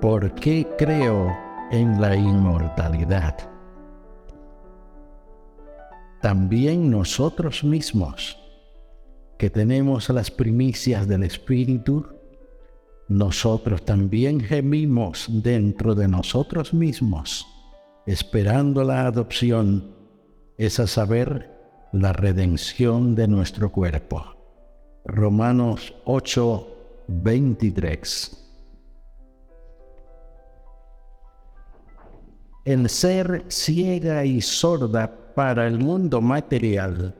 ¿Por qué creo en la inmortalidad? También nosotros mismos, que tenemos las primicias del Espíritu, nosotros también gemimos dentro de nosotros mismos, esperando la adopción, es a saber, la redención de nuestro cuerpo. Romanos 8, 23. El ser ciega y sorda para el mundo material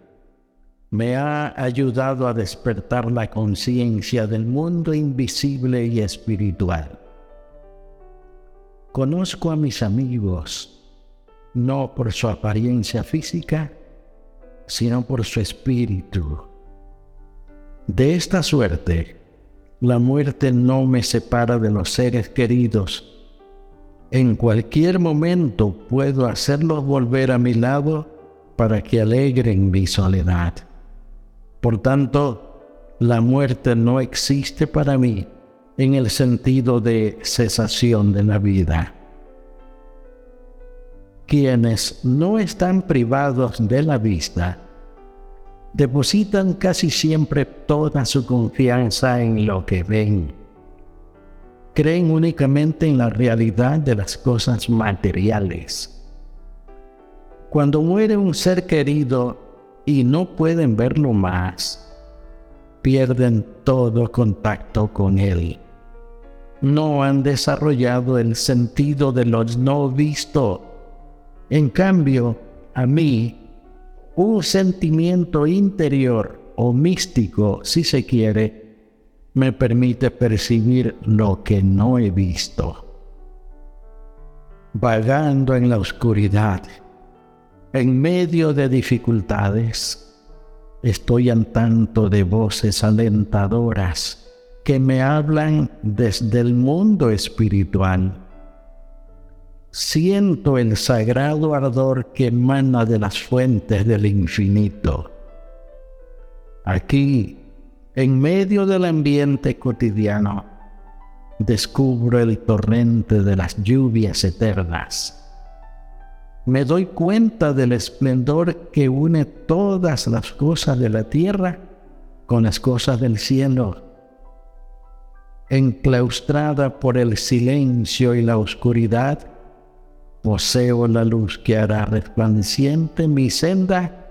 me ha ayudado a despertar la conciencia del mundo invisible y espiritual. Conozco a mis amigos no por su apariencia física, sino por su espíritu. De esta suerte, la muerte no me separa de los seres queridos en cualquier momento puedo hacerlos volver a mi lado para que alegren mi soledad. Por tanto, la muerte no existe para mí en el sentido de cesación de la vida. Quienes no están privados de la vista depositan casi siempre toda su confianza en lo que ven creen únicamente en la realidad de las cosas materiales. Cuando muere un ser querido y no pueden verlo más, pierden todo contacto con él. No han desarrollado el sentido de lo no visto. En cambio, a mí, un sentimiento interior o místico, si se quiere, me permite percibir lo que no he visto. Vagando en la oscuridad, en medio de dificultades, estoy en tanto de voces alentadoras que me hablan desde el mundo espiritual. Siento el sagrado ardor que emana de las fuentes del infinito. Aquí en medio del ambiente cotidiano, descubro el torrente de las lluvias eternas. Me doy cuenta del esplendor que une todas las cosas de la tierra con las cosas del cielo. Enclaustrada por el silencio y la oscuridad, poseo la luz que hará resplandeciente mi senda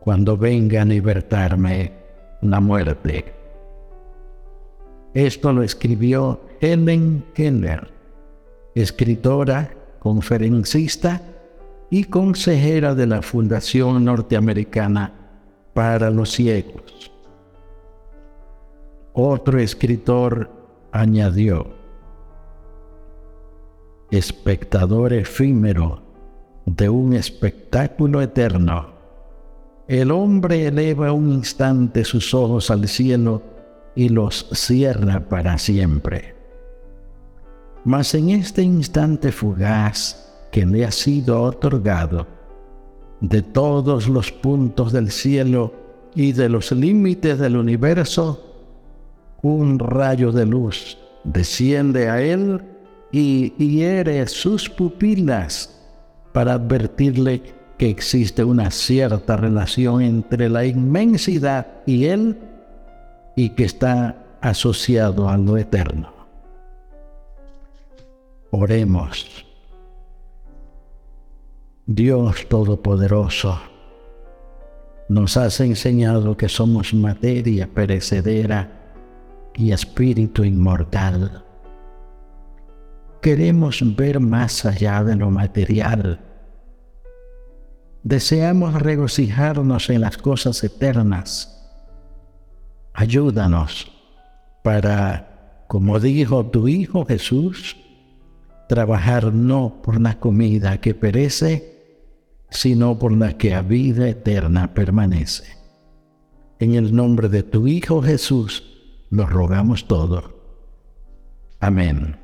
cuando venga a libertarme la muerte. Esto lo escribió Helen Keller, escritora, conferencista y consejera de la Fundación Norteamericana para los Ciegos. Otro escritor añadió, espectador efímero de un espectáculo eterno el hombre eleva un instante sus ojos al cielo y los cierra para siempre. Mas en este instante fugaz que le ha sido otorgado, de todos los puntos del cielo y de los límites del universo, un rayo de luz desciende a él y hiere sus pupilas para advertirle que existe una cierta relación entre la inmensidad y Él y que está asociado a lo eterno. Oremos. Dios Todopoderoso, nos has enseñado que somos materia perecedera y espíritu inmortal. Queremos ver más allá de lo material deseamos regocijarnos en las cosas eternas. Ayúdanos para como dijo tu Hijo Jesús, trabajar no por la comida que perece, sino por la que a vida eterna permanece. En el nombre de tu Hijo Jesús, lo rogamos todo. Amén.